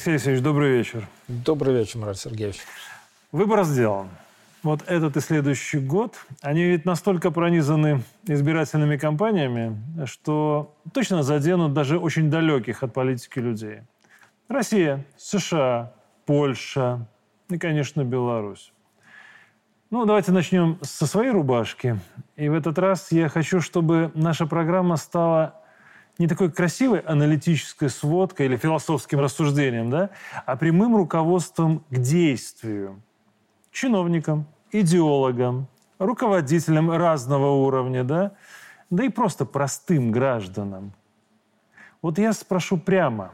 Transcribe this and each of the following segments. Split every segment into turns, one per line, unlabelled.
Алексей Алексеевич, добрый вечер.
Добрый вечер, Марат Сергеевич.
Выбор сделан. Вот этот и следующий год, они ведь настолько пронизаны избирательными кампаниями, что точно заденут даже очень далеких от политики людей. Россия, США, Польша и, конечно, Беларусь. Ну, давайте начнем со своей рубашки. И в этот раз я хочу, чтобы наша программа стала не такой красивой аналитической сводкой или философским рассуждением, да, а прямым руководством к действию чиновникам, идеологам, руководителям разного уровня, да, да и просто простым гражданам. Вот я спрошу прямо,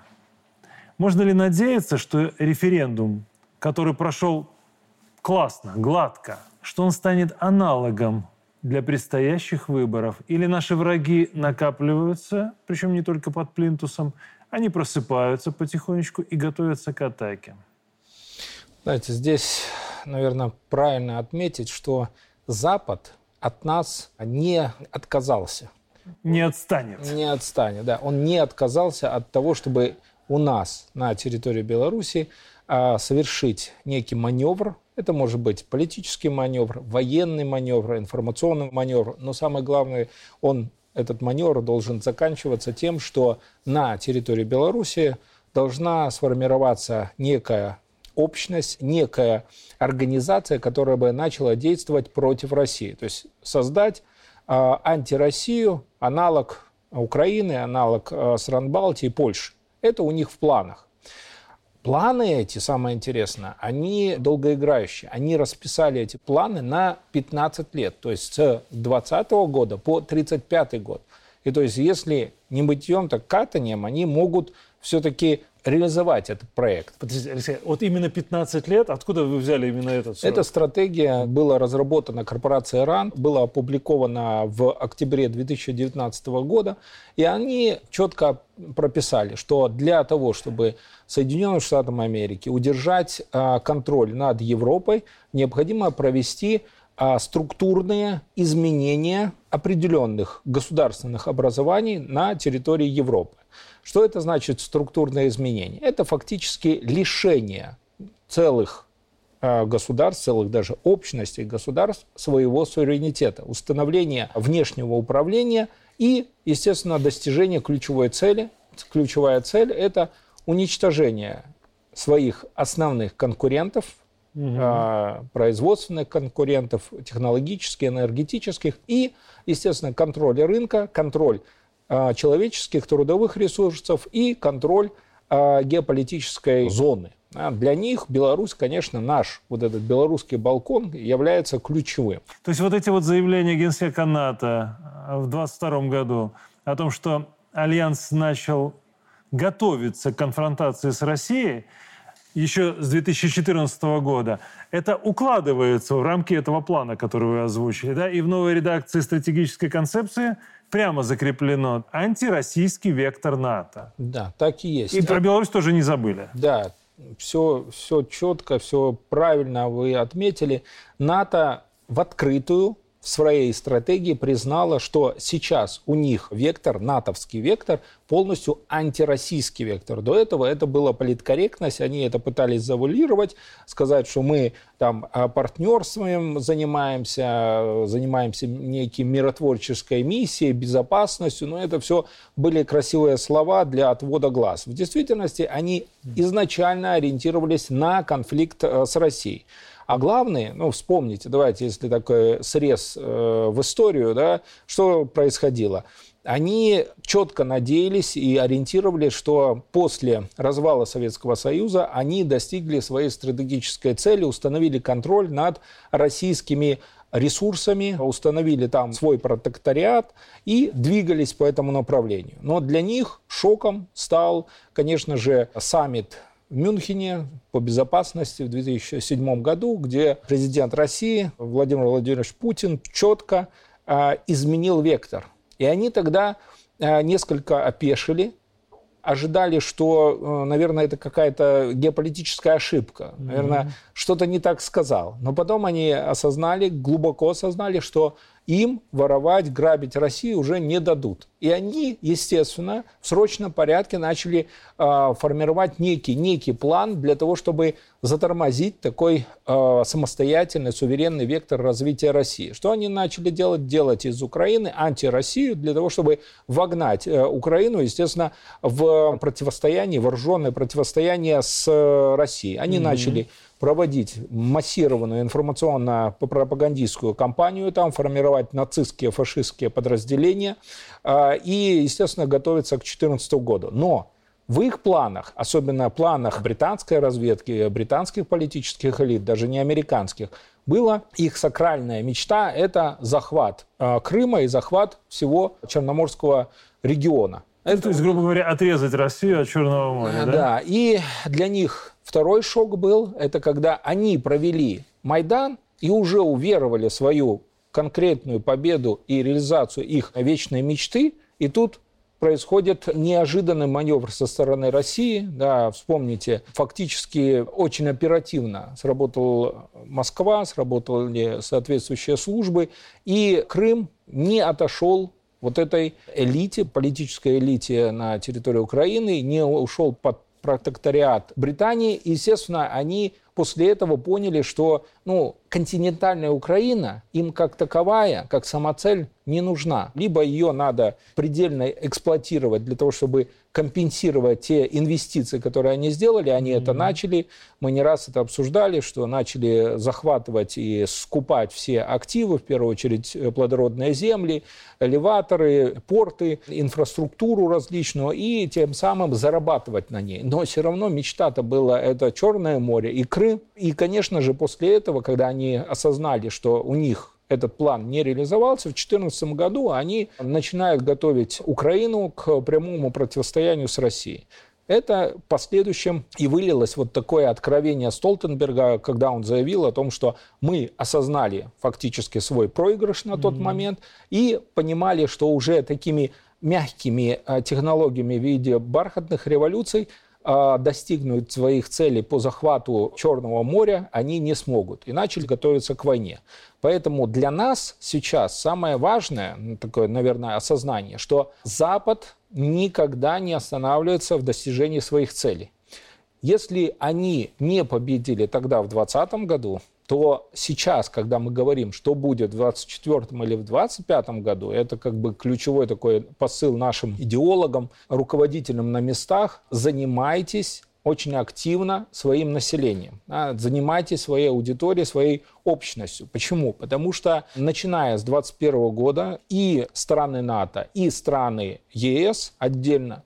можно ли надеяться, что референдум, который прошел классно, гладко, что он станет аналогом для предстоящих выборов? Или наши враги накапливаются, причем не только под плинтусом, они просыпаются потихонечку и готовятся к атаке?
Знаете, здесь, наверное, правильно отметить, что Запад от нас не отказался.
Не отстанет.
Не отстанет, да. Он не отказался от того, чтобы у нас на территории Беларуси а, совершить некий маневр, это может быть политический маневр, военный маневр, информационный маневр, но самое главное, он, этот маневр должен заканчиваться тем, что на территории Беларуси должна сформироваться некая общность, некая организация, которая бы начала действовать против России. То есть создать э, антироссию, аналог Украины, аналог э, стран Балтии, Польши. Это у них в планах. Планы эти, самое интересное, они долгоиграющие. Они расписали эти планы на 15 лет, то есть с 2020 года по 35 год. И то есть если не мытьем, так катанием, они могут все-таки реализовать этот проект.
Подождите, Алексей, вот именно 15 лет, откуда вы взяли именно этот
срок? Эта стратегия была разработана корпорацией РАН, была опубликована в октябре 2019 года, и они четко прописали, что для того, чтобы Соединенным Штатам Америки удержать а, контроль над Европой, необходимо провести а, структурные изменения определенных государственных образований на территории Европы. Что это значит структурное изменение? Это фактически лишение целых а, государств, целых даже общностей государств своего суверенитета, установление внешнего управления и, естественно, достижение ключевой цели. Ключевая цель – это уничтожение своих основных конкурентов, угу. производственных конкурентов, технологических, энергетических и, естественно, контроль рынка, контроль человеческих трудовых ресурсов и контроль а, геополитической зоны. А, для них Беларусь, конечно, наш вот этот белорусский балкон является ключевым.
То есть вот эти вот заявления Генсека НАТО в 2022 году о том, что Альянс начал готовиться к конфронтации с Россией еще с 2014 года, это укладывается в рамки этого плана, который вы озвучили, да, и в новой редакции стратегической концепции – прямо закреплено антироссийский вектор НАТО.
Да, так и есть.
И про Беларусь тоже не забыли.
Да, все, все четко, все правильно вы отметили. НАТО в открытую в своей стратегии признала, что сейчас у них вектор, натовский вектор, полностью антироссийский вектор. До этого это была политкорректность, они это пытались завуалировать, сказать, что мы там а, партнерством занимаемся, занимаемся некой миротворческой миссией, безопасностью, но это все были красивые слова для отвода глаз. В действительности они изначально ориентировались на конфликт э, с Россией. А главное, ну, вспомните, давайте, если такой срез э, в историю, да, что происходило. Они четко надеялись и ориентировали, что после развала Советского Союза они достигли своей стратегической цели, установили контроль над российскими ресурсами, установили там свой протекториат и двигались по этому направлению. Но для них шоком стал, конечно же, саммит в Мюнхене по безопасности в 2007 году, где президент России Владимир Владимирович Путин четко э, изменил вектор. И они тогда э, несколько опешили, ожидали, что, э, наверное, это какая-то геополитическая ошибка, наверное, mm-hmm. что-то не так сказал. Но потом они осознали, глубоко осознали, что им воровать, грабить Россию уже не дадут. И они, естественно, в срочном порядке начали э, формировать некий, некий план для того, чтобы затормозить такой э, самостоятельный, суверенный вектор развития России. Что они начали делать? Делать из Украины антироссию для того, чтобы вогнать э, Украину, естественно, в противостояние, вооруженное противостояние с э, Россией. Они mm-hmm. начали проводить массированную информационно-пропагандистскую кампанию, там формировать нацистские, фашистские подразделения а, и, естественно, готовиться к 2014 году. Но в их планах, особенно планах британской разведки, британских политических элит, даже не американских, была их сакральная мечта – это захват а, Крыма и захват всего Черноморского региона.
Это, то есть, грубо говоря, отрезать Россию от Черного моря,
да? Да, и для них Второй шок был, это когда они провели Майдан и уже уверовали свою конкретную победу и реализацию их вечной мечты, и тут происходит неожиданный маневр со стороны России. Да, вспомните, фактически очень оперативно сработала Москва, сработали соответствующие службы, и Крым не отошел вот этой элите, политической элите на территории Украины, не ушел под протекториат Британии. Естественно, они после этого поняли, что ну, континентальная Украина им как таковая, как самоцель, не нужна. Либо ее надо предельно эксплуатировать для того, чтобы компенсировать те инвестиции, которые они сделали. Они mm-hmm. это начали. Мы не раз это обсуждали, что начали захватывать и скупать все активы, в первую очередь э, плодородные земли, элеваторы, порты, инфраструктуру различную, и тем самым зарабатывать на ней. Но все равно мечта-то была это Черное море и Крым. И, конечно же, после этого, когда они осознали, что у них этот план не реализовался, в 2014 году они начинают готовить Украину к прямому противостоянию с Россией. Это в последующем и вылилось вот такое откровение Столтенберга, когда он заявил о том, что мы осознали фактически свой проигрыш на тот mm-hmm. момент и понимали, что уже такими мягкими э, технологиями в виде бархатных революций достигнуть своих целей по захвату Черного моря они не смогут и начали готовиться к войне. Поэтому для нас сейчас самое важное, ну, такое, наверное, осознание, что Запад никогда не останавливается в достижении своих целей. Если они не победили тогда в 2020 году, то сейчас, когда мы говорим, что будет в 2024 или в 2025 году, это как бы ключевой такой посыл нашим идеологам, руководителям на местах, занимайтесь очень активно своим населением. Занимайтесь своей аудиторией, своей общностью. Почему? Потому что начиная с 2021 года и страны НАТО, и страны ЕС отдельно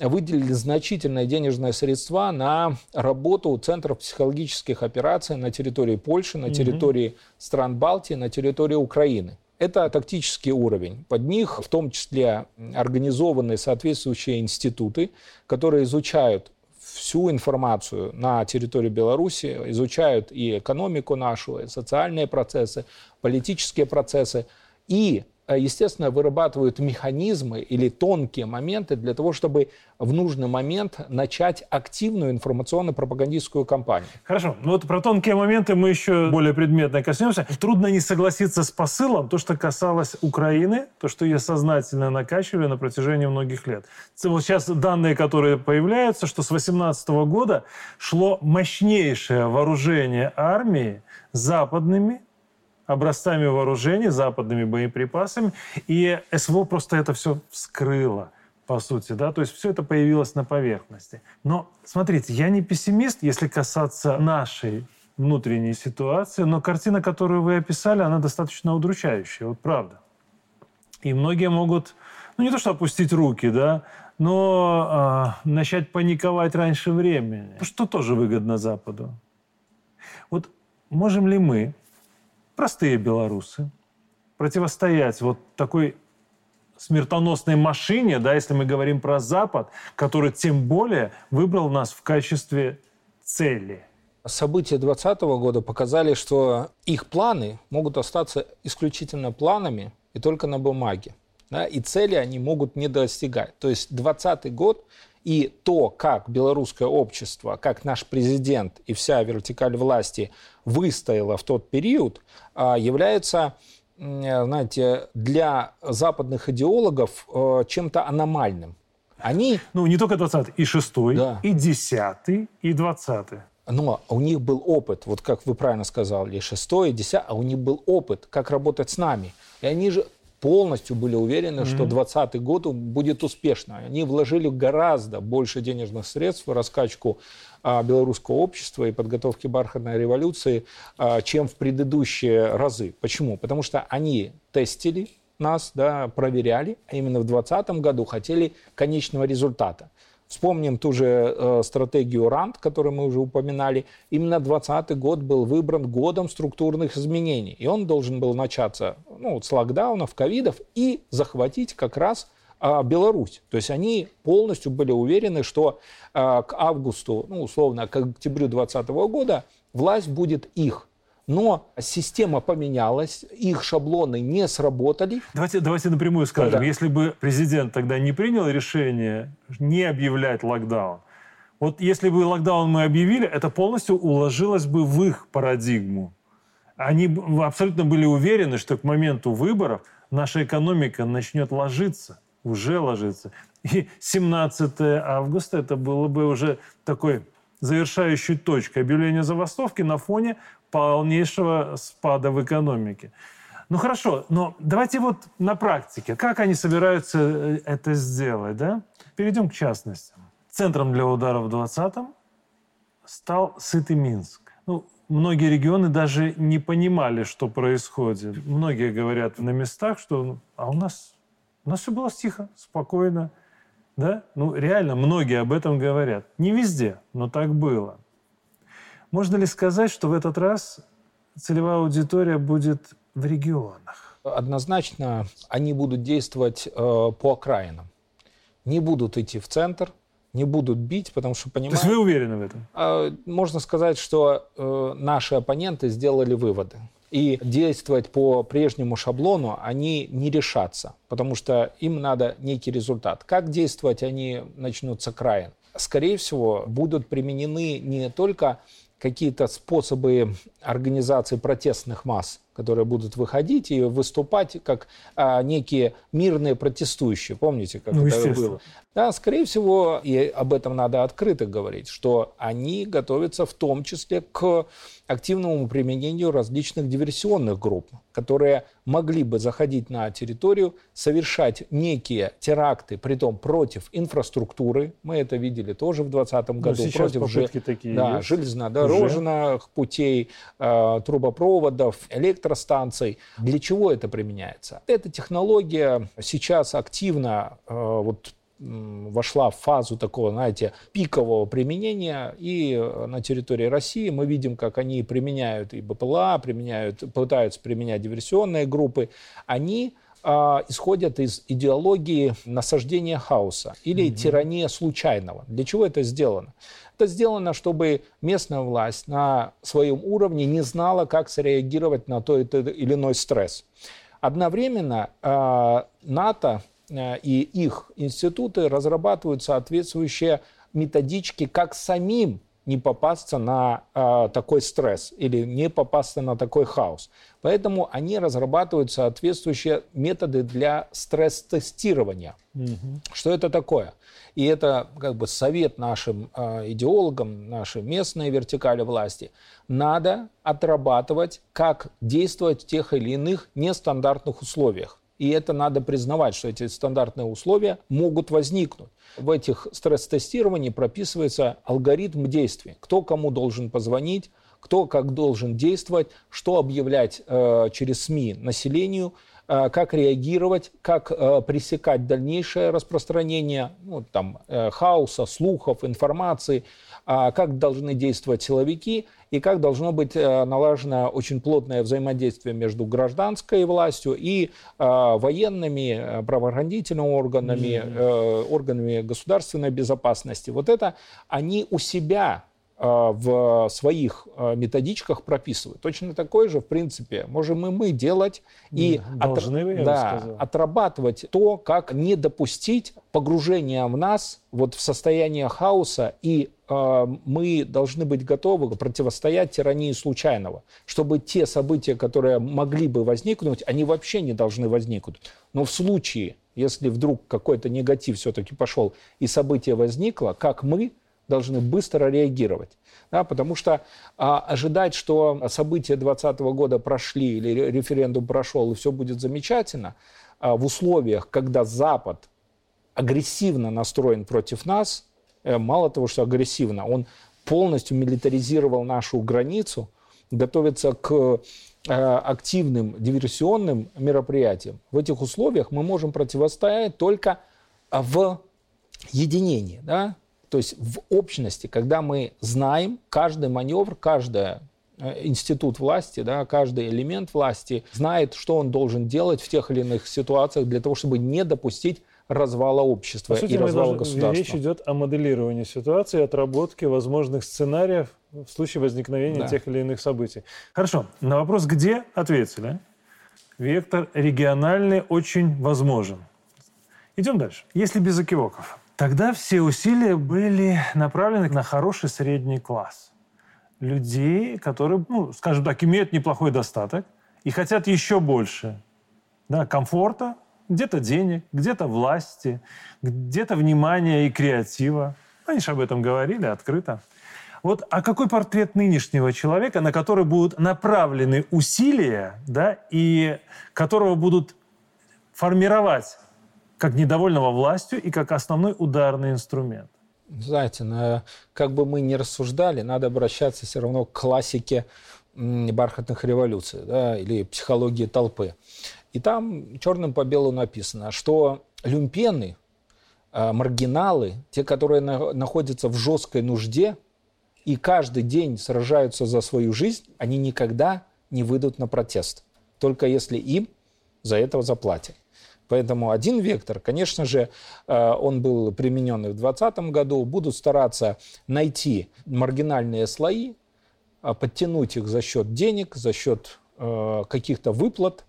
выделили значительные денежные средства на работу центров психологических операций на территории Польши, на территории mm стран Балтии, на территории Украины. Это тактический уровень. Под них в том числе организованы соответствующие институты, которые изучают всю информацию на территории Беларуси, изучают и экономику нашу, и социальные процессы, политические процессы. И естественно, вырабатывают механизмы или тонкие моменты для того, чтобы в нужный момент начать активную информационно-пропагандистскую кампанию.
Хорошо. Ну вот про тонкие моменты мы еще более предметно коснемся. Трудно не согласиться с посылом, то, что касалось Украины, то, что ее сознательно накачивали на протяжении многих лет. Вот сейчас данные, которые появляются, что с 2018 года шло мощнейшее вооружение армии западными образцами вооружений, западными боеприпасами, и СВО просто это все вскрыло по сути, да, то есть все это появилось на поверхности. Но смотрите, я не пессимист, если касаться нашей внутренней ситуации, но картина, которую вы описали, она достаточно удручающая, вот правда. И многие могут, ну не то что опустить руки, да, но э, начать паниковать раньше времени, что тоже выгодно Западу. Вот можем ли мы простые белорусы, противостоять вот такой смертоносной машине, да, если мы говорим про Запад, который тем более выбрал нас в качестве цели.
События 2020 года показали, что их планы могут остаться исключительно планами и только на бумаге. Да, и цели они могут не достигать. То есть 2020 год и то, как белорусское общество, как наш президент и вся вертикаль власти выстояла в тот период, а, является знаете, для западных идеологов э, чем-то аномальным. Они...
Ну, не только 20-й, и 6-й, да. и 10-й, и 20-й.
Но у них был опыт, вот как вы правильно сказали, и 6 и 10 а у них был опыт, как работать с нами. И они же полностью были уверены, mm-hmm. что 2020 год будет успешно. Они вложили гораздо больше денежных средств в раскачку а, белорусского общества и подготовки бархатной революции, а, чем в предыдущие разы. Почему? Потому что они тестили нас, да, проверяли, а именно в 2020 году хотели конечного результата. Вспомним ту же э, стратегию РАНД, которую мы уже упоминали. Именно 2020 год был выбран годом структурных изменений. И он должен был начаться ну, с локдаунов, ковидов и захватить как раз э, Беларусь. То есть они полностью были уверены, что э, к августу, ну, условно, к октябрю 2020 года власть будет их но система поменялась, их шаблоны не сработали.
Давайте, давайте напрямую скажем, да. если бы президент тогда не принял решение не объявлять локдаун, вот если бы локдаун мы объявили, это полностью уложилось бы в их парадигму. Они абсолютно были уверены, что к моменту выборов наша экономика начнет ложиться, уже ложиться. И 17 августа это было бы уже такой завершающей точкой объявления забастовки на фоне полнейшего спада в экономике. Ну хорошо, но давайте вот на практике. Как они собираются э, это сделать, да? Перейдем к частностям. Центром для удара в 20-м стал сытый Минск. Ну, многие регионы даже не понимали, что происходит. Многие говорят на местах, что а у нас, у нас все было тихо, спокойно. Да? Ну, реально, многие об этом говорят. Не везде, но так было. Можно ли сказать, что в этот раз целевая аудитория будет в регионах?
Однозначно они будут действовать э, по окраинам. Не будут идти в центр, не будут бить, потому что понимают...
То есть вы уверены в этом?
Э, можно сказать, что э, наши оппоненты сделали выводы. И действовать по прежнему шаблону они не решатся, потому что им надо некий результат. Как действовать они начнут с окраин? Скорее всего, будут применены не только какие-то способы организации протестных масс, которые будут выходить и выступать как а, некие мирные протестующие. Помните, как ну, это было? Да, скорее всего, и об этом надо открыто говорить, что они готовятся в том числе к активному применению различных диверсионных групп, которые могли бы заходить на территорию, совершать некие теракты, при том против инфраструктуры. Мы это видели тоже в 2020 ну, году.
против же, такие
да, есть. железнодорожных Уже? путей, э, трубопроводов, электростанций. Для чего это применяется? Эта технология сейчас активно э, вот, вошла в фазу такого, знаете, пикового применения. И э, на территории России мы видим, как они применяют и БПЛА, применяют, пытаются применять диверсионные группы. Они а, исходят из идеологии насаждения хаоса или mm-hmm. тирания случайного. Для чего это сделано? Это сделано, чтобы местная власть на своем уровне не знала, как среагировать на то или иной стресс. Одновременно э, НАТО и их институты разрабатывают соответствующие методички, как самим не попасться на э, такой стресс или не попасться на такой хаос. Поэтому они разрабатывают соответствующие методы для стресс-тестирования. Угу. Что это такое? И это как бы совет нашим э, идеологам, нашей местной вертикали власти. Надо отрабатывать, как действовать в тех или иных нестандартных условиях. И это надо признавать, что эти стандартные условия могут возникнуть. В этих стресс-тестировании прописывается алгоритм действий. Кто кому должен позвонить, кто как должен действовать, что объявлять э, через СМИ населению, э, как реагировать, как э, пресекать дальнейшее распространение ну, там, э, хаоса, слухов, информации, э, как должны действовать силовики – и как должно быть э, налажено очень плотное взаимодействие между гражданской властью и э, военными, э, правоохранительными органами, mm-hmm. органами государственной безопасности. Вот это они у себя в своих методичках прописывают. Точно такой же, в принципе, можем и мы делать и
Должны вы,
да, отрабатывать то, как не допустить погружения в нас вот в состояние хаоса и а, мы должны быть готовы противостоять тирании случайного, чтобы те события, которые могли бы возникнуть, они вообще не должны возникнуть. Но в случае, если вдруг какой-то негатив все-таки пошел и событие возникло, как мы должны быстро реагировать. Да, потому что а, ожидать, что события 2020 года прошли или референдум прошел и все будет замечательно, а, в условиях, когда Запад агрессивно настроен против нас – Э, мало того, что агрессивно, он полностью милитаризировал нашу границу, готовится к э, активным диверсионным мероприятиям. В этих условиях мы можем противостоять только в единении, да? То есть в общности, когда мы знаем каждый маневр, каждый э, институт власти, да, каждый элемент власти знает, что он должен делать в тех или иных ситуациях для того, чтобы не допустить развала общества
По сути,
и развала
должны,
государства.
Речь идет о моделировании ситуации, отработке возможных сценариев в случае возникновения да. тех или иных событий. Хорошо. На вопрос «где?» ответили. Вектор региональный очень возможен. Идем дальше. Если без окивоков. Тогда все усилия были направлены на хороший средний класс. Людей, которые, ну, скажем так, имеют неплохой достаток и хотят еще больше да, комфорта, где-то денег, где-то власти, где-то внимания и креатива. Они же об этом говорили открыто. Вот а какой портрет нынешнего человека, на который будут направлены усилия, да, и которого будут формировать как недовольного властью и как основной ударный инструмент?
Знаете, на, как бы мы ни рассуждали, надо обращаться все равно к классике бархатных революций да, или психологии толпы. И там черным по белому написано, что люмпены, э, маргиналы, те, которые находятся в жесткой нужде и каждый день сражаются за свою жизнь, они никогда не выйдут на протест. Только если им за этого заплатят. Поэтому один вектор, конечно же, э, он был применен и в 2020 году, будут стараться найти маргинальные слои, э, подтянуть их за счет денег, за счет каких-то выплат,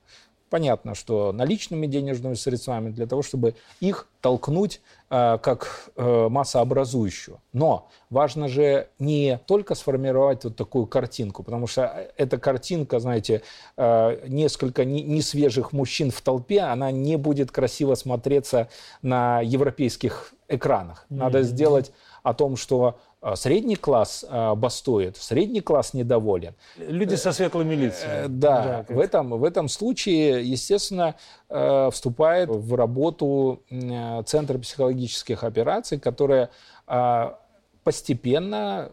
Понятно, что наличными денежными средствами для того, чтобы их толкнуть э, как э, массообразующую. Но важно же не только сформировать вот такую картинку, потому что эта картинка, знаете, э, несколько несвежих мужчин в толпе, она не будет красиво смотреться на европейских экранах. Надо mm-hmm. сделать о том, что средний класс а, бастует, средний класс недоволен.
Люди со светлыми лицами. Э,
да, да в, этом, в этом случае, естественно, э, вступает в работу Центр психологических операций, которая а, постепенно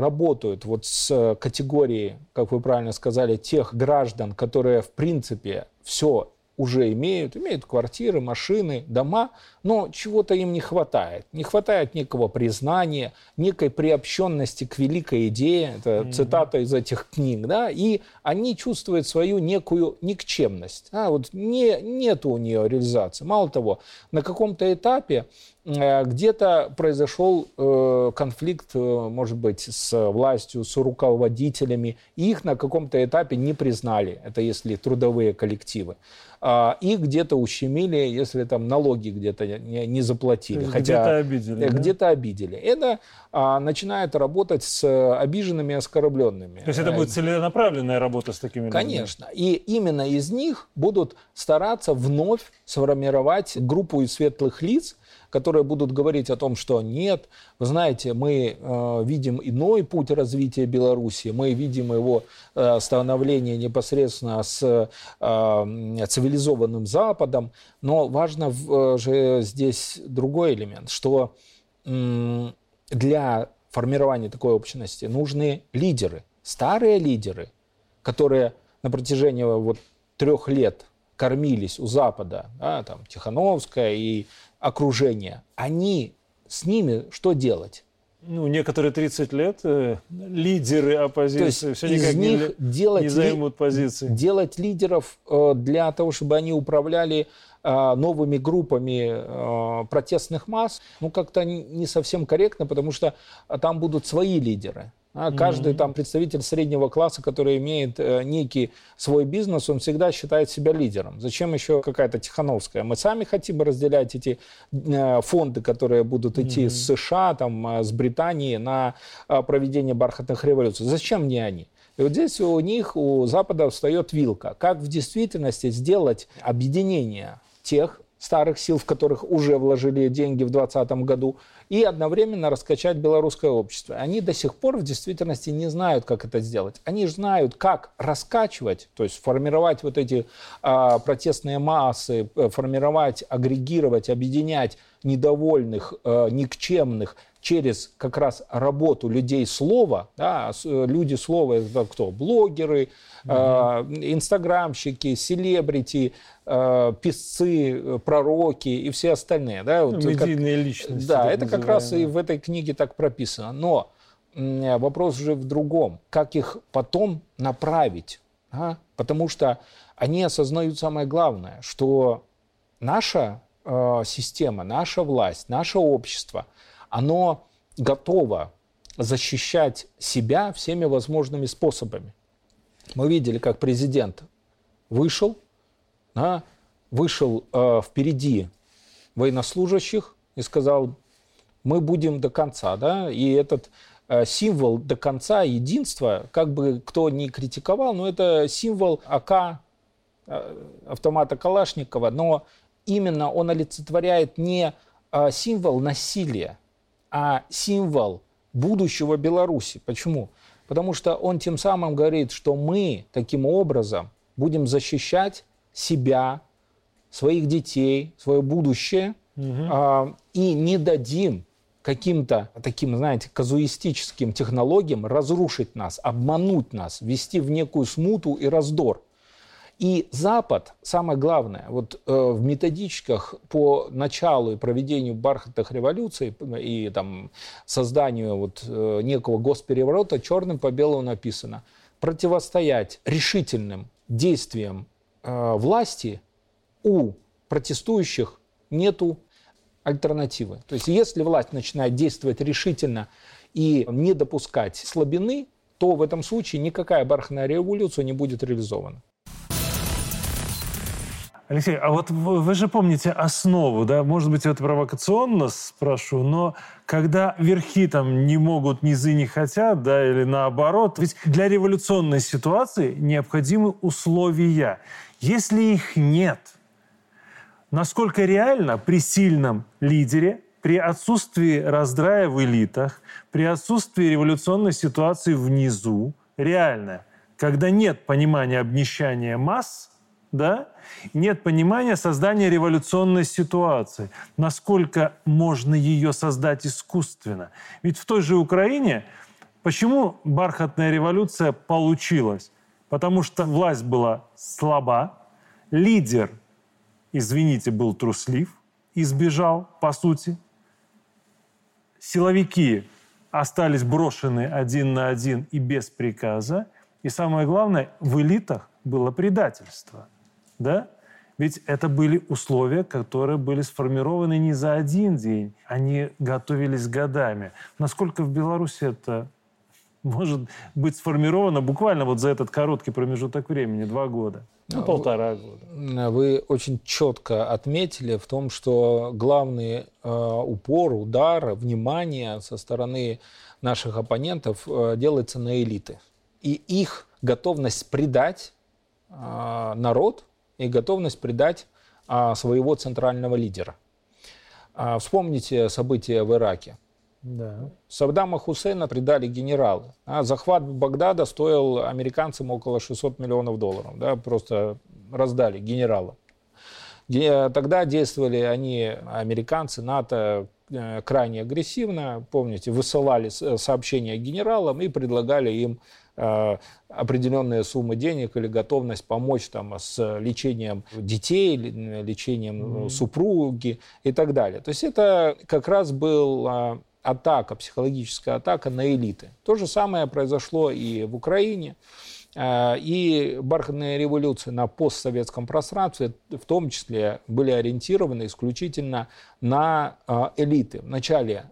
работают вот с категорией, как вы правильно сказали, тех граждан, которые в принципе все уже имеют, имеют квартиры, машины, дома, но чего-то им не хватает. Не хватает некого признания, некой приобщенности к великой идее, это mm-hmm. цитата из этих книг, да, и они чувствуют свою некую никчемность. А, вот не, нет у нее реализации. Мало того, на каком-то этапе где-то произошел э, конфликт, э, может быть, с властью, с руководителями. их на каком-то этапе не признали. Это если трудовые коллективы. А, их где-то ущемили, если там налоги где-то не, не заплатили.
Хотя где-то обидели.
Где-то да? обидели. Это а, начинает работать с обиженными и оскорбленными.
То есть это будет целенаправленная работа с такими
людьми? Конечно. И именно из них будут стараться вновь сформировать группу из светлых лиц, которые будут говорить о том, что нет, вы знаете, мы э, видим иной путь развития Беларуси, мы видим его э, становление непосредственно с э, цивилизованным Западом, но важно в, э, же здесь другой элемент, что э, для формирования такой общности нужны лидеры, старые лидеры, которые на протяжении вот трех лет кормились у Запада, да, там Тихановская и окружения, они с ними что делать?
ну, некоторые 30 лет э, лидеры оппозиции
То все никак них не, делать не
займут позиции.
Делать лидеров э, для того, чтобы они управляли э, новыми группами э, протестных масс, ну, как-то не совсем корректно, потому что там будут свои лидеры. А каждый mm-hmm. там представитель среднего класса, который имеет э, некий свой бизнес, он всегда считает себя лидером. Зачем еще какая-то Тихановская? Мы сами хотим разделять эти э, фонды, которые будут идти mm-hmm. с США, там, э, с Британии на э, проведение бархатных революций. Зачем мне они? И вот здесь у них, у Запада встает вилка. Как в действительности сделать объединение тех старых сил, в которых уже вложили деньги в 2020 году, и одновременно раскачать белорусское общество. Они до сих пор в действительности не знают, как это сделать. Они знают, как раскачивать, то есть формировать вот эти а, протестные массы, э, формировать, агрегировать, объединять недовольных, а, никчемных через как раз работу людей слова, да, э, люди слова это кто? Блогеры, mm-hmm. инстаграмщики, селебрити, э, писцы, пророки и все остальные. Да,
вот Медийные как, личности.
Да, это как раз и в этой книге так прописано. Но вопрос уже в другом. Как их потом направить? А? Потому что они осознают самое главное, что наша э, система, наша власть, наше общество – оно готово защищать себя всеми возможными способами. Мы видели, как президент вышел, да, вышел э, впереди военнослужащих и сказал, мы будем до конца. Да? И этот э, символ до конца единства, как бы кто ни критиковал, но это символ АК, э, автомата Калашникова, но именно он олицетворяет не э, символ насилия, а символ будущего Беларуси. Почему? Потому что он тем самым говорит, что мы таким образом будем защищать себя, своих детей, свое будущее угу. а, и не дадим каким-то таким, знаете, казуистическим технологиям разрушить нас, обмануть нас, ввести в некую смуту и раздор. И Запад, самое главное, вот э, в методичках по началу и проведению бархатных революций и там созданию вот э, некого госпереворота черным по белому написано противостоять решительным действиям э, власти у протестующих нету альтернативы. То есть если власть начинает действовать решительно и не допускать слабины, то в этом случае никакая бархатная революция не будет реализована.
Алексей, а вот вы же помните основу, да? Может быть, это провокационно спрошу, но когда верхи там не могут, низы не хотят, да, или наоборот, ведь для революционной ситуации необходимы условия. Если их нет, насколько реально при сильном лидере, при отсутствии раздрая в элитах, при отсутствии революционной ситуации внизу, реально, когда нет понимания обнищания масс – да, нет понимания создания революционной ситуации. Насколько можно ее создать искусственно? Ведь в той же Украине почему бархатная революция получилась? Потому что власть была слаба, лидер, извините, был труслив, избежал, по сути. Силовики остались брошены один на один и без приказа. И самое главное, в элитах было предательство – да? Ведь это были условия, которые были сформированы не за один день, они готовились годами. Насколько в Беларуси это может быть сформировано буквально вот за этот короткий промежуток времени, два года? Ну, ну полтора года.
Вы очень четко отметили в том, что главный э, упор, удар, внимание со стороны наших оппонентов э, делается на элиты. И их готовность предать э, народ – и готовность предать а, своего центрального лидера. А, вспомните события в Ираке. Да. Саддама Хусейна предали генералы. А захват Багдада стоил американцам около 600 миллионов долларов. Да, просто раздали генералам. Тогда действовали они, американцы, НАТО, э, крайне агрессивно. Помните, высылали сообщения генералам и предлагали им Э, определенные суммы денег или готовность помочь там, с лечением детей, лечением mm-hmm. супруги и так далее. То есть это как раз был атака, психологическая атака на элиты. То же самое произошло и в Украине. Э, и бархатные революции на постсоветском пространстве в том числе были ориентированы исключительно на элиты. Вначале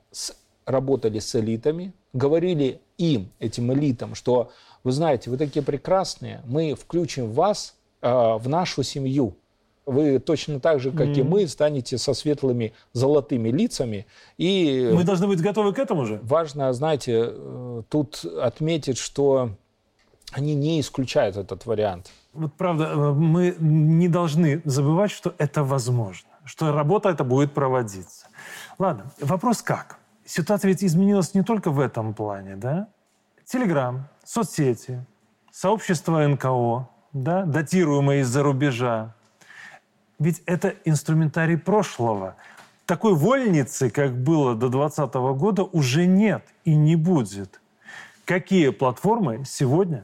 работали с элитами, говорили им, этим элитам, что вы знаете, вы такие прекрасные, мы включим вас э, в нашу семью. Вы точно так же, как mm-hmm. и мы, станете со светлыми золотыми лицами. И
мы должны быть готовы к этому же.
Важно, знаете, тут отметить, что они не исключают этот вариант.
Вот правда, э, мы не должны забывать, что это возможно, что работа это будет проводиться. Ладно, вопрос как? Ситуация ведь изменилась не только в этом плане, да? Телеграм, соцсети, сообщество НКО, да, датируемые из-за рубежа. Ведь это инструментарий прошлого. Такой вольницы, как было до 2020 года, уже нет и не будет. Какие платформы сегодня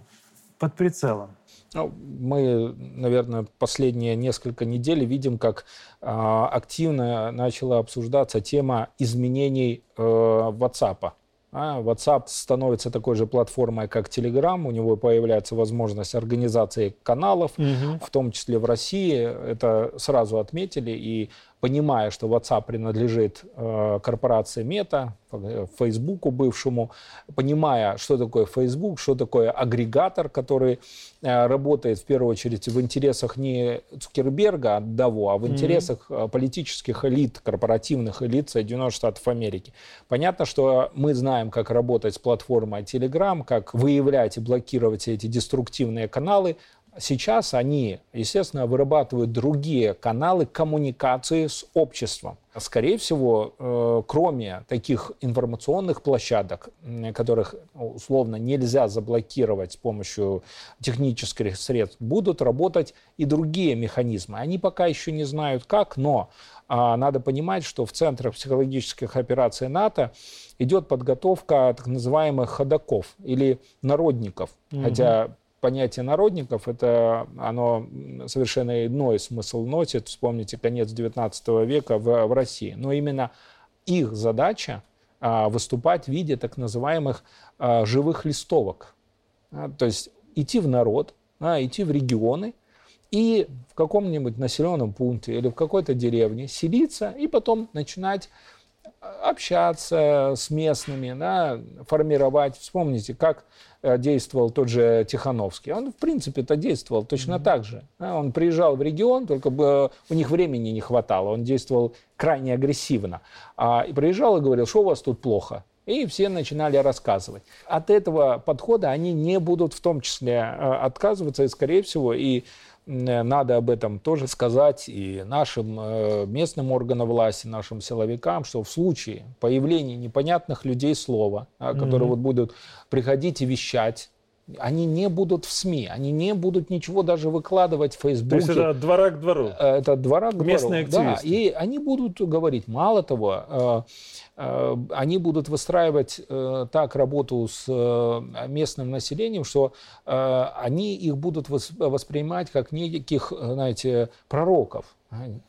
под прицелом?
Ну, мы, наверное, последние несколько недель видим, как э, активно начала обсуждаться тема изменений э, WhatsApp. А, WhatsApp становится такой же платформой, как Telegram. У него появляется возможность организации каналов, угу. в том числе в России. Это сразу отметили. И понимая, что WhatsApp принадлежит э, корпорации Meta, Фейсбуку бывшему, понимая, что такое Facebook, что такое агрегатор, который э, работает в первую очередь в интересах не Цукерберга одного, а в интересах mm-hmm. политических элит, корпоративных элит Соединенных Штатов Америки. Понятно, что мы знаем, как работать с платформой Telegram, как выявлять и блокировать эти деструктивные каналы, сейчас они, естественно, вырабатывают другие каналы коммуникации с обществом. Скорее всего, э, кроме таких информационных площадок, которых ну, условно нельзя заблокировать с помощью технических средств, будут работать и другие механизмы. Они пока еще не знают как, но а, надо понимать, что в центрах психологических операций НАТО идет подготовка так называемых ходаков или народников. Угу. Хотя понятие народников, это оно совершенно иной смысл носит. Вспомните конец XIX века в, в России. Но именно их задача а, выступать в виде так называемых а, живых листовок. А, то есть идти в народ, а, идти в регионы и в каком-нибудь населенном пункте или в какой-то деревне селиться и потом начинать общаться с местными, да, формировать. Вспомните, как действовал тот же Тихановский. Он, в принципе, это действовал точно mm-hmm. так же. Он приезжал в регион, только бы у них времени не хватало. Он действовал крайне агрессивно. А, и приезжал и говорил, что у вас тут плохо. И все начинали рассказывать. От этого подхода они не будут в том числе э, отказываться, и, скорее всего, и Э, надо об этом тоже сказать и нашим э, местным органам власти, нашим силовикам, что в случае появления непонятных людей слова, которые mm-hmm. вот будут приходить и вещать, они не будут в СМИ, они не будут ничего даже выкладывать в Фейсбуке.
То есть это двора к двору?
Э, это двора к двору.
Местные активисты.
Да, и они будут говорить, мало того, Э, они будут выстраивать э, так работу с э, местным населением, что они их будут воспринимать как неких, знаете, пророков.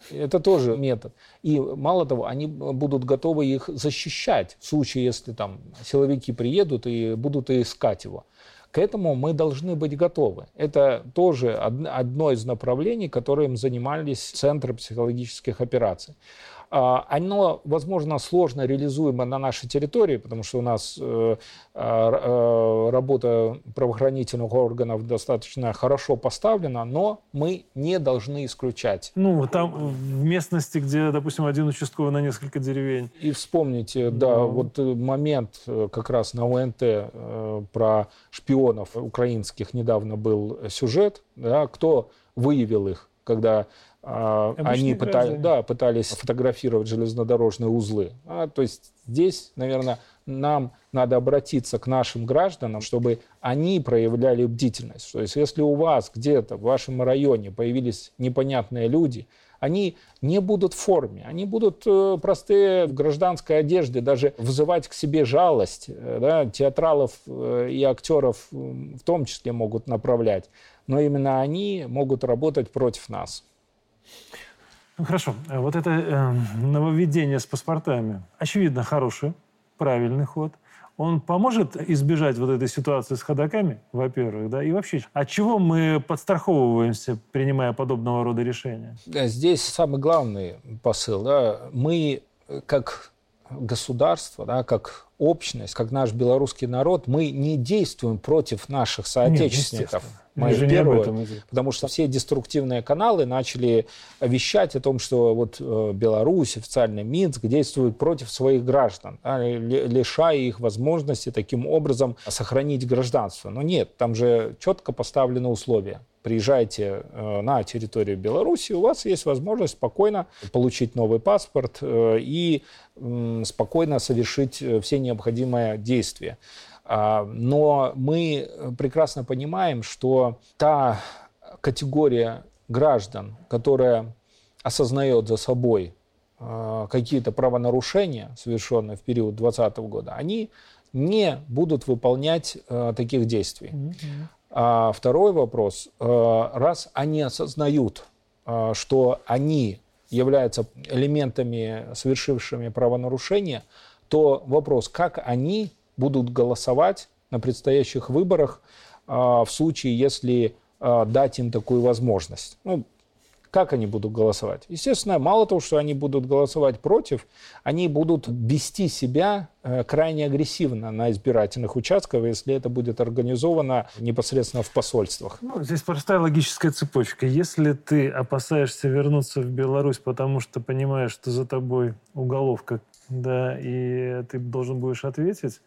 Это тоже метод. И мало того, они будут готовы их защищать в случае, если там силовики приедут и будут искать его. К этому мы должны быть готовы. Это тоже одно из направлений, которым занимались Центры психологических операций. А, оно, возможно, сложно реализуемо на нашей территории, потому что у нас э, а, э, работа правоохранительных органов достаточно хорошо поставлена, но мы не должны исключать.
Ну, там в местности, где, допустим, один участковый на несколько деревень.
И вспомните, да, ну. вот момент э, как раз на УНТ про шпионов украинских недавно был сюжет, да, кто выявил их, когда а, они пытали, да, пытались фотографировать железнодорожные узлы. А, то есть здесь, наверное, нам надо обратиться к нашим гражданам, чтобы они проявляли бдительность. То есть если у вас где-то в вашем районе появились непонятные люди, они не будут в форме, они будут э, простые в гражданской одежде, даже вызывать к себе жалость. Э, да, театралов э, и актеров в том числе могут направлять, но именно они могут работать против нас.
Ну, хорошо. Вот это э, нововведение с паспортами, очевидно, хорошее. правильный ход. Он поможет избежать вот этой ситуации с ходаками, во-первых, да, и вообще, от чего мы подстраховываемся, принимая подобного рода решения?
Здесь самый главный посыл, да, мы как государство, да, как общность, как наш белорусский народ, мы не действуем против наших соотечественников. Нет,
мы же первые, этом
потому что все деструктивные каналы начали вещать о том, что вот э, Беларусь, официальный Минск действует против своих граждан, да, лишая их возможности таким образом сохранить гражданство. Но нет, там же четко поставлены условия приезжаете э, на территорию Беларуси, у вас есть возможность спокойно получить новый паспорт э, и спокойно совершить э, все необходимые действия. А, но мы прекрасно понимаем, что та категория граждан, которая осознает за собой какие-то правонарушения, совершенные в период 2020 года, они не будут выполнять таких действий. Mm-hmm. А второй вопрос. Э, раз они осознают, э, что они являются элементами, совершившими правонарушения, то вопрос, как они будут голосовать на предстоящих выборах э, в случае, если дать им такую возможность. Ну, как они будут голосовать? Естественно, мало того, что они будут голосовать против, они будут вести себя э, крайне агрессивно на избирательных участках, если это будет организовано непосредственно в посольствах.
Ну, здесь простая логическая цепочка. Если ты опасаешься вернуться в Беларусь, потому что понимаешь, что за тобой уголовка, да, и ты должен будешь ответить,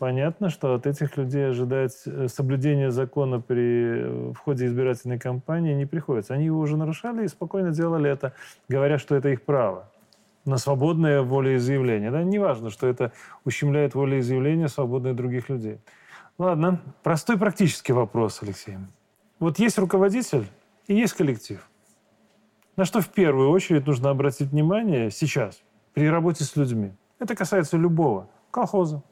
Понятно, что от этих людей ожидать э, соблюдения закона при э, входе избирательной кампании не приходится. Они его уже нарушали и спокойно делали это, говоря, что это их право на свободное волеизъявление. Да? Неважно, что это ущемляет волеизъявление свободных других людей. Ладно, простой практический вопрос, Алексей. Вот есть руководитель и есть коллектив. На что в первую очередь нужно обратить внимание сейчас при работе с людьми? Это касается любого колхоза,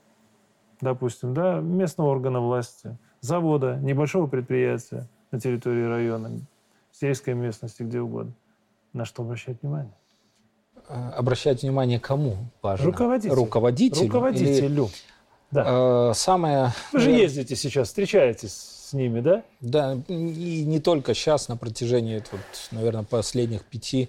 допустим, да, местного органа власти, завода, небольшого предприятия на территории района, сельской местности, где угодно. На что обращать внимание?
Э, обращать внимание кому
важно? Руководителю.
Руководителю?
Руководителю. Или...
Да. Э, самое...
Вы же ездите сейчас, встречаетесь с ними, да?
Да, и не только сейчас, на протяжении, вот, наверное, последних пяти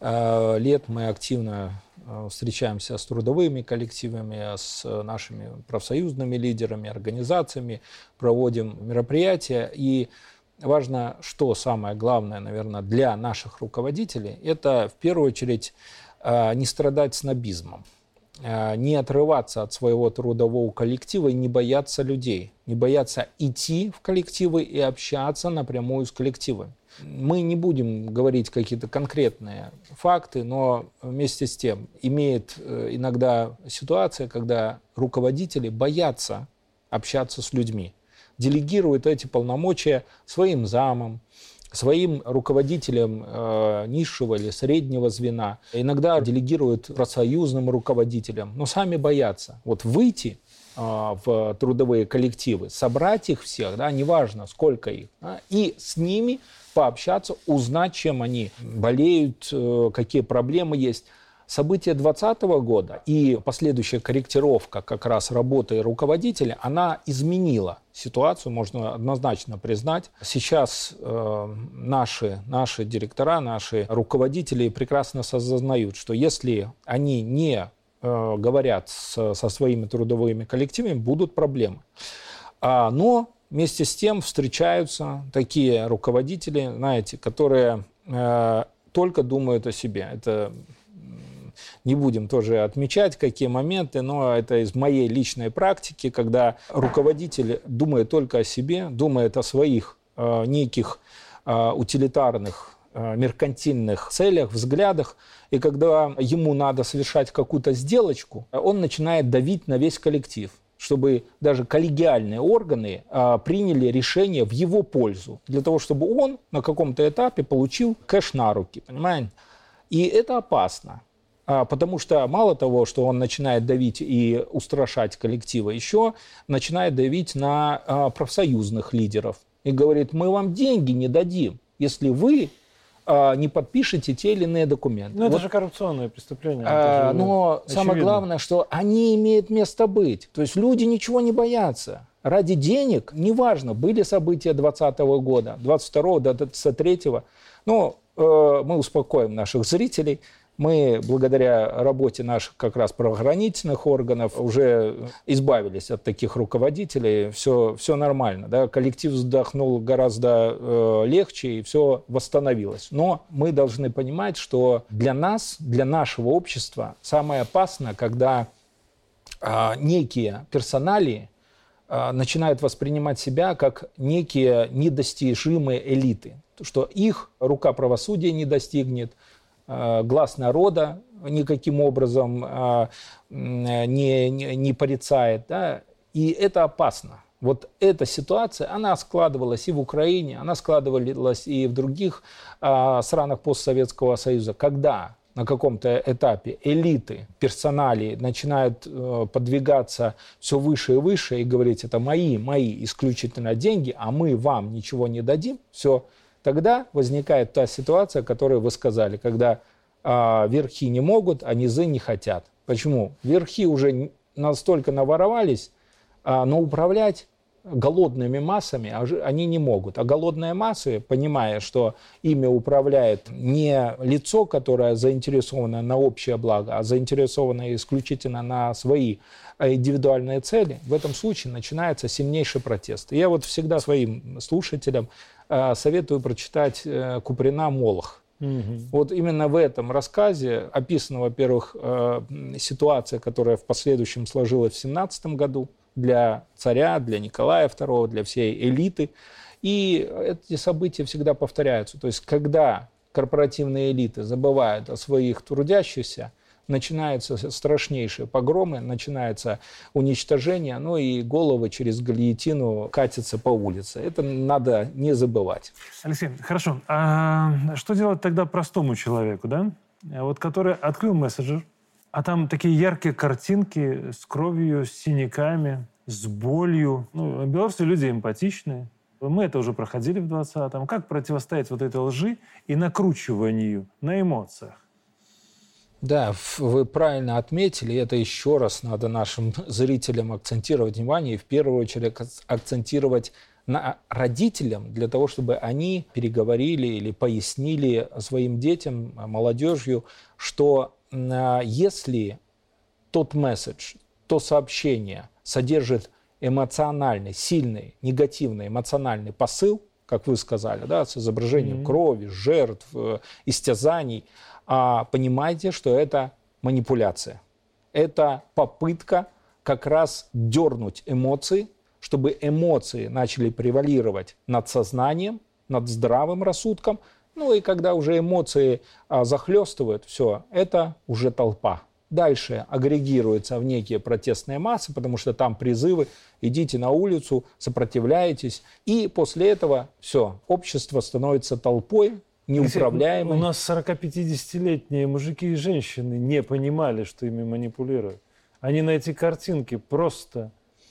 э, лет мы активно Э, встречаемся с трудовыми коллективами, с нашими профсоюзными лидерами, организациями, проводим мероприятия. И важно, что самое главное, наверное, для наших руководителей, это в первую очередь э, не страдать снобизмом, э, не отрываться от своего трудового коллектива и не бояться людей, не бояться идти в коллективы и общаться напрямую с коллективами. Мы не будем говорить какие-то конкретные факты, но вместе с тем имеет э, иногда ситуация, когда руководители боятся общаться с людьми, делегируют эти полномочия своим замам, своим руководителям э, низшего или среднего звена, иногда делегируют профсоюзным руководителям, но сами боятся. Вот выйти э, в трудовые коллективы, собрать их всех, да, неважно сколько их, да, и с ними пообщаться, узнать, чем они болеют, э, какие проблемы есть. События 2020 года и последующая корректировка как раз работы руководителя, она изменила ситуацию, можно однозначно признать. Сейчас э, наши, наши директора, наши руководители прекрасно осознают, что если они не э, говорят с, со своими трудовыми коллективами, будут проблемы. А, но Вместе с тем встречаются такие руководители, знаете, которые э, только думают о себе. Это не будем тоже отмечать, какие моменты, но это из моей личной практики, когда руководитель думает только о себе, думает о своих э, неких э, утилитарных э, меркантильных целях, взглядах, и когда ему надо совершать какую-то сделочку, он начинает давить на весь коллектив чтобы даже коллегиальные органы а, приняли решение в его пользу, для того, чтобы он на каком-то этапе получил кэш на руки, понимаете? И это опасно, а, потому что мало того, что он начинает давить и устрашать коллективы, еще начинает давить на а, профсоюзных лидеров и говорит, мы вам деньги не дадим, если вы не подпишете те или иные документы.
Ну, это вот. же коррупционное преступление.
Э, но очевидно. самое главное, что они имеют место быть. То есть люди ничего не боятся. Ради денег, неважно, были события 2020 года, 22 до 23 но э, мы успокоим наших зрителей. Мы, благодаря работе наших как раз правоохранительных органов, уже избавились от таких руководителей. Все, все нормально. Да? Коллектив вздохнул гораздо э, легче, и все восстановилось. Но мы должны понимать, что для нас, для нашего общества самое опасное, когда э, некие персоналии э, начинают воспринимать себя как некие недостижимые элиты что их рука правосудия не достигнет, глаз народа никаким образом э, не, не, не порицает. Да? И это опасно. Вот эта ситуация, она складывалась и в Украине, она складывалась и в других э, странах постсоветского союза, когда на каком-то этапе элиты, персонали начинают э, подвигаться все выше и выше и говорить, это мои, мои исключительно деньги, а мы вам ничего не дадим, все, тогда возникает та ситуация, которую вы сказали, когда а, верхи не могут, а низы не хотят. Почему? Верхи уже настолько наворовались, а, но управлять голодными массами а они не могут. А голодные массы, понимая, что ими управляет не лицо, которое заинтересовано на общее благо, а заинтересовано исключительно на свои а, индивидуальные цели, в этом случае начинается сильнейший протест. Я вот всегда своим слушателям советую прочитать э, Куприна «Молох». Угу. Вот именно в этом рассказе описана, во-первых, э, ситуация, которая в последующем сложилась в 17 году для царя, для Николая II, для всей элиты. И эти события всегда повторяются. То есть, когда корпоративные элиты забывают о своих трудящихся, начинаются страшнейшие погромы, начинается уничтожение, ну и головы через гильотину катятся по улице. Это надо не забывать.
Алексей, хорошо. А что делать тогда простому человеку, да? Вот который открыл мессенджер, а там такие яркие картинки с кровью, с синяками, с болью. Ну, белорусы люди эмпатичные. Мы это уже проходили в 20-м. Как противостоять вот этой лжи и накручиванию на эмоциях?
Да, вы правильно отметили, это еще раз надо нашим зрителям акцентировать внимание, и в первую очередь акцентировать на родителям, для того, чтобы они переговорили или пояснили своим детям, молодежью, что а, если тот месседж, то сообщение содержит эмоциональный, сильный, негативный эмоциональный посыл, как вы сказали, да, с изображением mm-hmm. крови, жертв, э, истязаний, а понимайте, что это манипуляция. Это попытка как раз дернуть эмоции, чтобы эмоции начали превалировать над сознанием, над здравым рассудком. Ну и когда уже эмоции а, захлестывают, все, это уже толпа. Дальше агрегируется в некие протестные массы, потому что там призывы, идите на улицу, сопротивляйтесь. И после этого все, общество становится толпой, неуправляемый.
У нас 40-50-летние мужики и женщины не понимали, что ими манипулируют. Они на эти картинки просто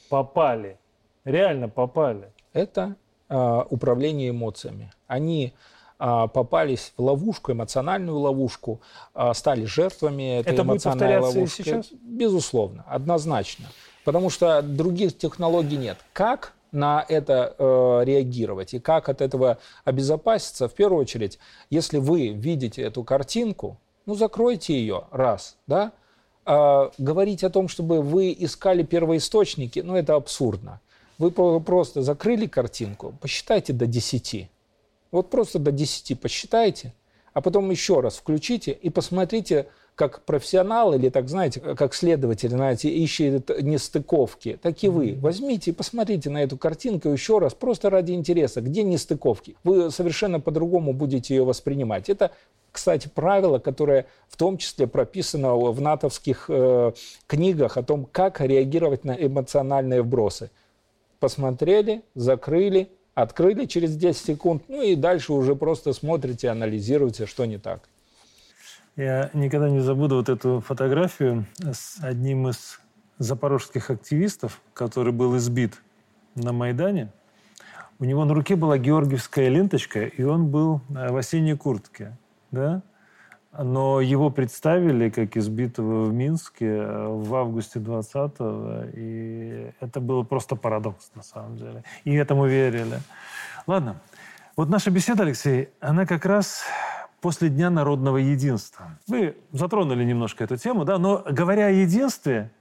попали. Реально попали.
Это э, управление эмоциями. Они э, попались в ловушку, эмоциональную ловушку, э, стали жертвами этой
Это
эмоциональной
будет ловушки. сейчас?
Безусловно, однозначно. Потому что других технологий нет. Как на это э, реагировать и как от этого обезопаситься, в первую очередь, если вы видите эту картинку, ну закройте ее раз, да, э, говорить о том, чтобы вы искали первоисточники, ну это абсурдно. Вы просто закрыли картинку, посчитайте до 10. Вот просто до 10 посчитайте, а потом еще раз включите и посмотрите, как профессионал или, так знаете, как следователь, знаете, ищет нестыковки, так и вы. Возьмите и посмотрите на эту картинку еще раз, просто ради интереса, где нестыковки. Вы совершенно по-другому будете ее воспринимать. Это кстати, правило, которое в том числе прописано в натовских э, книгах о том, как реагировать на эмоциональные вбросы. Посмотрели, закрыли, открыли через 10 секунд, ну и дальше уже просто смотрите, анализируете, что не так.
Я никогда не забуду вот эту фотографию с одним из запорожских активистов, который был избит на Майдане. У него на руке была георгиевская ленточка, и он был э, в осенней куртке. Да? Но его представили как избитого в Минске э, в августе 20-го, и это было просто парадокс на самом деле. И этому верили. Ладно, вот наша беседа, Алексей, она как раз после Дня народного единства. Вы затронули немножко эту тему, да, но говоря о единстве,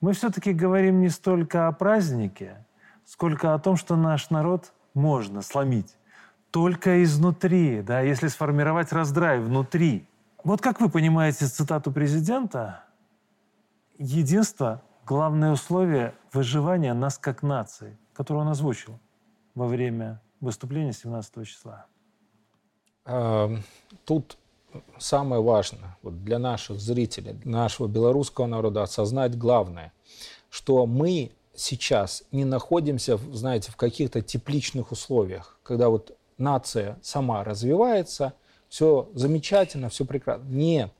мы все-таки говорим не столько о празднике, сколько о том, что наш народ можно сломить только изнутри, да, если сформировать раздрай внутри. Вот как вы понимаете цитату президента, единство – главное условие выживания нас как нации, которую он озвучил во время выступления 17 числа.
Тут самое важное вот для наших зрителей, для нашего белорусского народа осознать главное, что мы сейчас не находимся, знаете, в каких-то тепличных условиях, когда вот нация сама развивается, все замечательно, все прекрасно. Нет,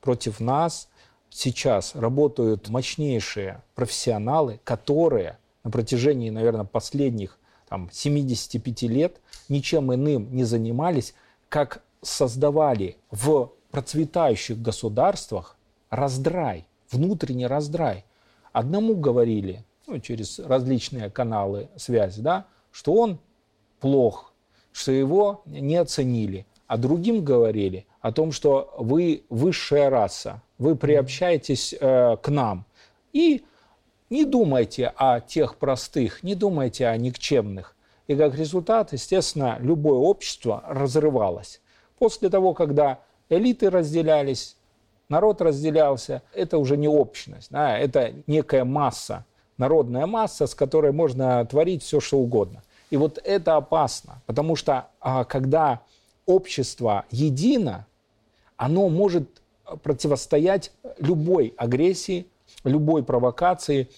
против нас сейчас работают мощнейшие профессионалы, которые на протяжении, наверное, последних там, 75 лет ничем иным не занимались, как создавали в процветающих государствах раздрай, внутренний раздрай. Одному говорили, ну, через различные каналы связи, да, что он плох, что его не оценили, а другим говорили о том, что вы высшая раса, вы приобщаетесь э, к нам. И не думайте о тех простых, не думайте о никчемных. И как результат, естественно, любое общество разрывалось. После того, когда элиты разделялись, народ разделялся, это уже не общность, да, это некая масса, народная масса, с которой можно творить все, что угодно. И вот это опасно, потому что а, когда общество едино, оно может противостоять любой агрессии, любой провокации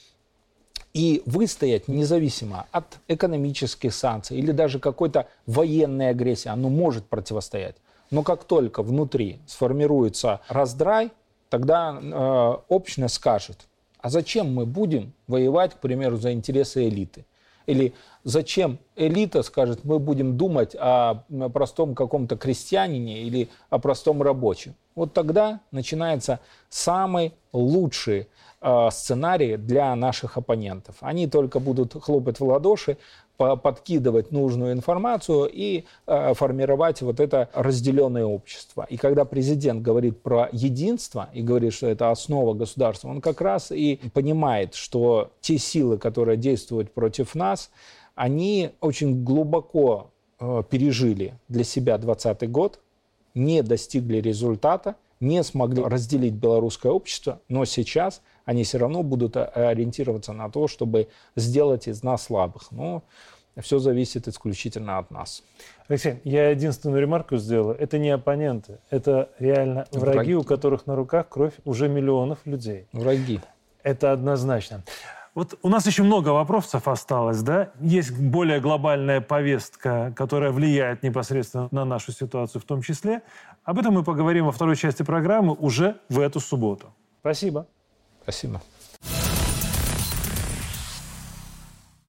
и выстоять независимо от экономических санкций или даже какой-то военной агрессии. Оно может противостоять. Но как только внутри сформируется раздрай, тогда э, общность скажет, а зачем мы будем воевать, к примеру, за интересы элиты? Или зачем элита скажет, мы будем думать о простом каком-то крестьянине или о простом рабочем? Вот тогда начинается самый лучший э, сценарий для наших оппонентов. Они только будут хлопать в ладоши, подкидывать нужную информацию и э, формировать вот это разделенное общество. И когда президент говорит про единство и говорит, что это основа государства, он как раз и понимает, что те силы, которые действуют против нас, они очень глубоко э, пережили для себя 2020 год, не достигли результата, не смогли разделить белорусское общество, но сейчас они все равно будут э, ориентироваться на то, чтобы сделать из нас слабых. Но все зависит исключительно от нас.
Алексей, я единственную ремарку сделаю. Это не оппоненты, это реально враги, враги, у которых на руках кровь уже миллионов людей.
Враги.
Это однозначно. Вот у нас еще много вопросов осталось, да? Есть более глобальная повестка, которая влияет непосредственно на нашу ситуацию в том числе. Об этом мы поговорим во второй части программы уже в эту субботу. Спасибо.
Спасибо.